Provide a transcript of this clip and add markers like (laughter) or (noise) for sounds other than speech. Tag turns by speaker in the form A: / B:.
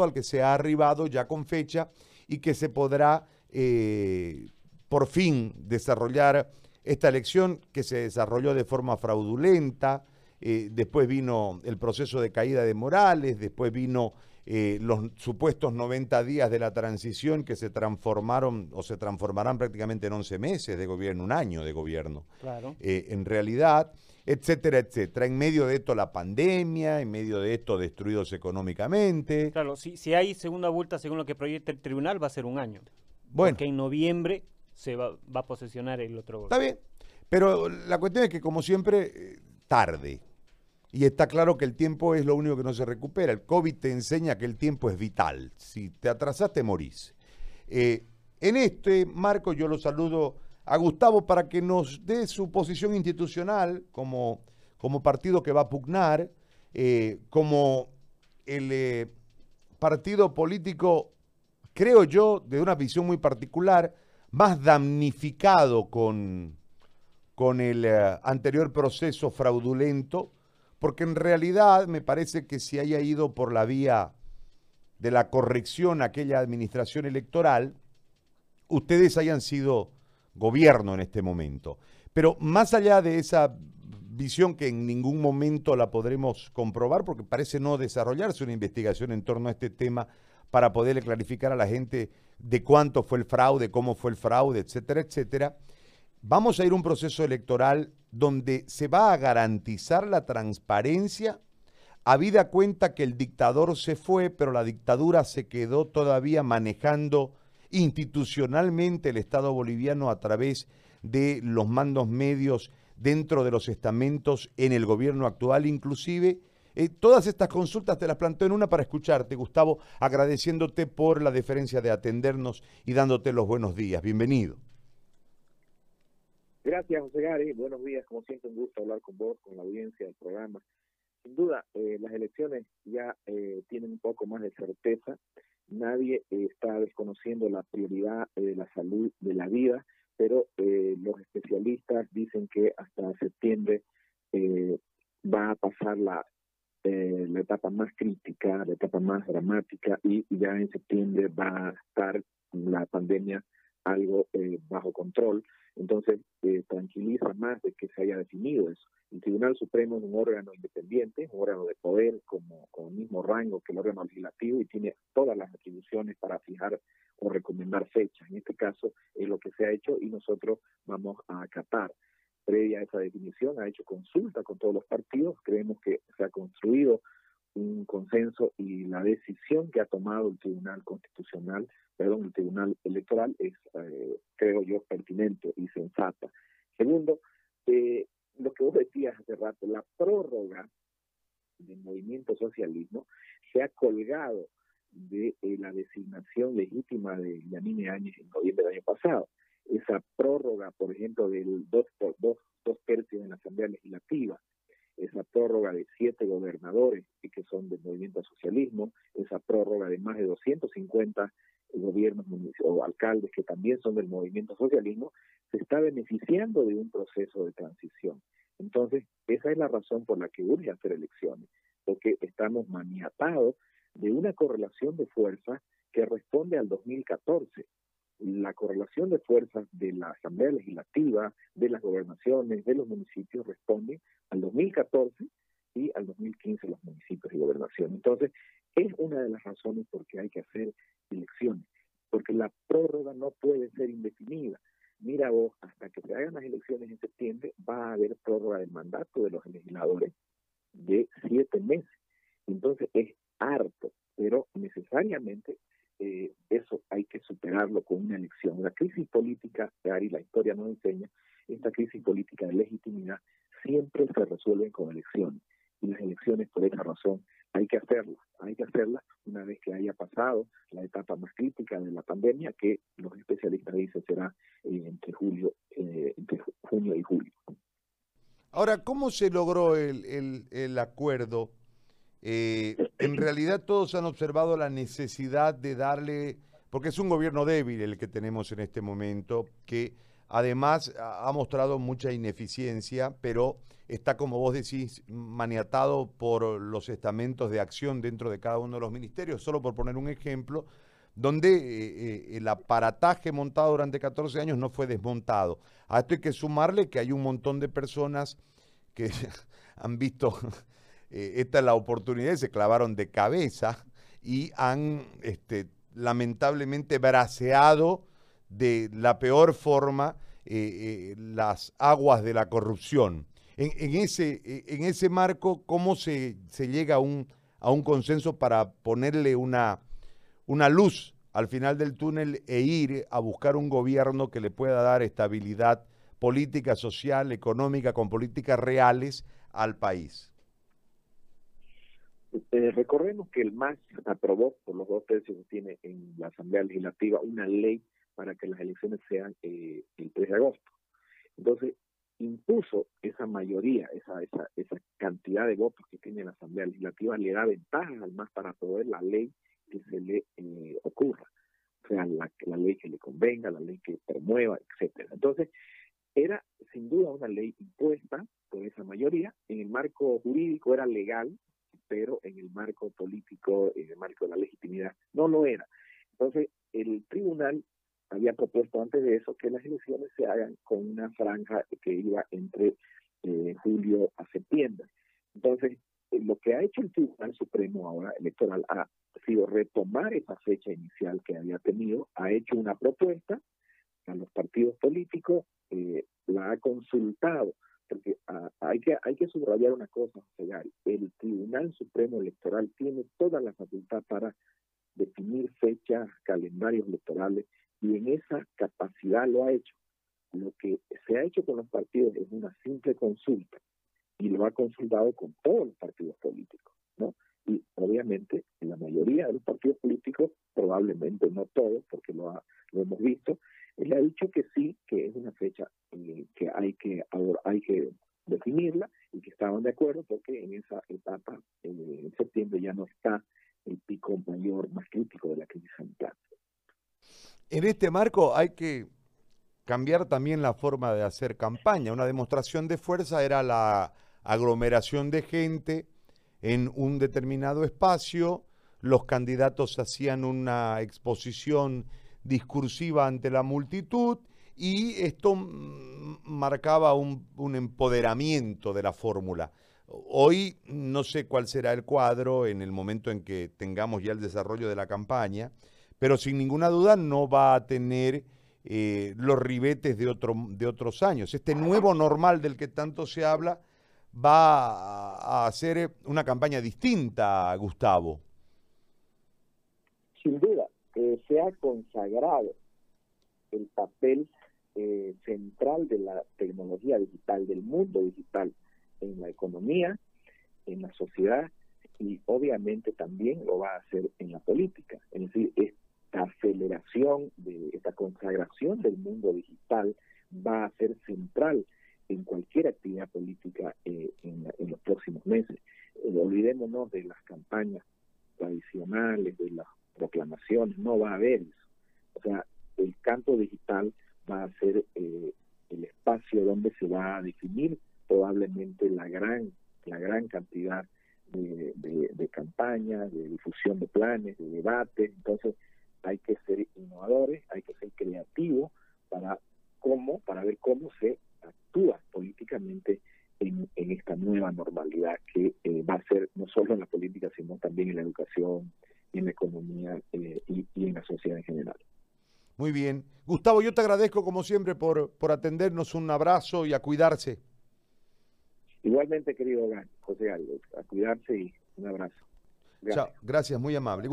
A: al que se ha arribado ya con fecha y que se podrá eh, por fin desarrollar esta elección que se desarrolló de forma fraudulenta, eh, después vino el proceso de caída de Morales, después vino eh, los supuestos 90 días de la transición que se transformaron o se transformarán prácticamente en 11 meses de gobierno, un año de gobierno.
B: Claro.
A: en realidad, etcétera, etcétera. En medio de esto la pandemia, en medio de esto destruidos económicamente.
B: Claro, si, si hay segunda vuelta según lo que proyecta el tribunal va a ser un año.
A: Bueno.
B: Porque en noviembre se va, a posesionar el otro
A: Está bien, pero la cuestión es que como siempre, eh, tarde. Y está claro que el tiempo es lo único que no se recupera. El COVID te enseña que el tiempo es vital. Si te atrasaste, morís. Eh, en este marco yo lo saludo a Gustavo para que nos dé su posición institucional como, como partido que va a pugnar, eh, como el eh, partido político, creo yo, de una visión muy particular, más damnificado con, con el anterior proceso fraudulento, porque en realidad me parece que si haya ido por la vía de la corrección aquella administración electoral, ustedes hayan sido gobierno en este momento. Pero más allá de esa visión que en ningún momento la podremos comprobar, porque parece no desarrollarse una investigación en torno a este tema para poderle clarificar a la gente de cuánto fue el fraude, cómo fue el fraude, etcétera, etcétera. Vamos a ir a un proceso electoral donde se va a garantizar la transparencia, habida cuenta que el dictador se fue, pero la dictadura se quedó todavía manejando institucionalmente el Estado boliviano a través de los mandos medios dentro de los estamentos en el gobierno actual inclusive. Eh, todas estas consultas te las planteo en una para escucharte, Gustavo, agradeciéndote por la deferencia de atendernos y dándote los buenos días. Bienvenido.
C: Gracias, José Gary. Buenos días. Como siempre, un gusto hablar con vos, con la audiencia del programa. Sin duda, eh, las elecciones ya eh, tienen un poco más de certeza nadie eh, está desconociendo la prioridad eh, de la salud de la vida, pero eh, los especialistas dicen que hasta septiembre va a pasar la, la etapa más crítica, la etapa más dramática y ya en septiembre va a estar la pandemia algo bajo control. Entonces, eh, tranquiliza más de que se haya definido eso. El Tribunal Supremo es un órgano independiente, un órgano de poder como, con el mismo rango que el órgano legislativo y tiene todas las atribuciones para fijar o recomendar fechas. En este caso es lo que se ha hecho y nosotros vamos a acatar. Previa a esa definición, ha hecho consulta con todos los partidos, creemos que se ha construido un consenso y la decisión que ha tomado el Tribunal Constitucional, perdón, el Tribunal Electoral es, eh, creo yo, pertinente y sensata. Segundo, eh, lo que vos decías hace rato, la prórroga del movimiento socialismo se ha colgado de eh, la designación legítima de Yanine Áñez en noviembre del año pasado. Esa prórroga, por ejemplo, del dos, dos, dos tercios en la Asamblea Legislativa, esa prórroga de siete gobernadores que son del movimiento socialismo, esa prórroga de más de 250 gobiernos o alcaldes que también son del movimiento socialismo, se está beneficiando de un proceso de transición. Entonces, esa es la razón por la que urge hacer elecciones, porque estamos maniatados de una correlación de fuerzas que responde al 2014 la correlación de fuerzas de la Asamblea Legislativa, de las gobernaciones, de los municipios responde al 2014 y al 2015 los municipios y gobernaciones. Entonces, es una de las razones por qué hay que hacer elecciones, porque la prórroga no puede ser indefinida. Mira vos, hasta que se hagan las elecciones en septiembre, va a haber prórroga del mandato de los legisladores de siete meses. Entonces, es harto, pero necesariamente eh, eso hay que superarlo con una elección. La crisis política, Ari, la historia nos enseña, esta crisis política de legitimidad siempre se resuelve con elecciones. Y las elecciones, por esa razón, hay que hacerlas. Hay que hacerlas una vez que haya pasado la etapa más crítica de la pandemia, que los especialistas dicen será entre julio, eh, entre junio y julio.
A: Ahora, ¿cómo se logró el, el, el acuerdo eh, en realidad todos han observado la necesidad de darle, porque es un gobierno débil el que tenemos en este momento, que además ha mostrado mucha ineficiencia, pero está, como vos decís, maniatado por los estamentos de acción dentro de cada uno de los ministerios, solo por poner un ejemplo, donde eh, eh, el aparataje montado durante 14 años no fue desmontado. A esto hay que sumarle que hay un montón de personas que (laughs) han visto (laughs) eh, esta es la oportunidad se clavaron de cabeza y han este, lamentablemente braceado de la peor forma las aguas de la corrupción. En, ese, en ese marco, ¿cómo se, se llega a un, a un consenso para ponerle una una luz al final del túnel e ir a buscar un gobierno que le pueda dar estabilidad política, social, económica, con políticas reales al país.
C: Eh, recordemos que el MAS aprobó por los dos tercios que tiene en la Asamblea Legislativa una ley para que las elecciones sean eh, el 3 de agosto. Entonces, impuso esa mayoría, esa, esa, esa cantidad de votos que tiene la Asamblea Legislativa, le da ventajas al MAS para aprobar la ley que se le eh, ocurra, o sea, la, la ley que le convenga, la ley que promueva, etcétera. Entonces, era sin duda una ley impuesta por esa mayoría, en el marco jurídico era legal, pero en el marco político, en el marco de la legitimidad, no lo era. Entonces, el tribunal había propuesto antes de eso que las elecciones se hagan con una franja que iba entre eh, julio a septiembre. Entonces, lo que ha hecho el Tribunal Supremo ahora electoral ha sido retomar esa fecha inicial que había tenido, ha hecho una propuesta a los partidos políticos, eh, la ha consultado, porque ah, hay, que, hay que subrayar una cosa, José el Tribunal Supremo Electoral tiene toda la facultad para definir fechas, calendarios electorales, y en esa capacidad lo ha hecho. Lo que se ha hecho con los partidos es una simple consulta y lo ha consultado con todos los partidos políticos, ¿no? Y obviamente en la mayoría de los partidos políticos, probablemente no todos, porque lo, lo hemos visto, él ha dicho que sí, que es una fecha eh, que hay que hay que definirla y que estaban de acuerdo porque en esa etapa, en septiembre, ya no está el pico mayor, más crítico de la crisis sanitaria.
A: En este marco hay que cambiar también la forma de hacer campaña. Una demostración de fuerza era la aglomeración de gente en un determinado espacio, los candidatos hacían una exposición discursiva ante la multitud y esto marcaba un, empoderamiento de la fórmula. Hoy no sé cuál será el cuadro en el momento en que tengamos ya el desarrollo de la campaña, pero sin ninguna duda no va a tener eh, los ribetes de, otro, de otros años. Este nuevo normal del que tanto se habla va a hacer una campaña distinta, Gustavo.
C: Sin duda, eh, se ha consagrado el papel eh, central de la tecnología digital, del mundo digital en la economía, en la sociedad y obviamente también lo va a hacer en la política. Es decir, esta aceleración, de esta consagración del mundo digital va a ser central en cualquier actividad política eh, en, los próximos meses. Eh, olvidémonos de las campañas tradicionales, de las proclamaciones, no va a haber eso. O sea, el campo digital va a ser eh, el espacio donde se va a definir probablemente la gran, la gran cantidad de, de campañas, de difusión de planes, de debates. Entonces, hay que ser innovadores, hay que ser creativos para cómo, para ver cómo se actúa políticamente en, esta nueva normalidad que eh, va a ser no solo en la política, sino también en la educación, en la economía eh, y, en la sociedad en general.
A: Muy bien. Gustavo, yo te agradezco como siempre por, por atendernos. Un abrazo y a cuidarse.
C: Igualmente, querido José Aldo, a cuidarse y un abrazo.
A: Gracias. Chao, gracias, muy amable.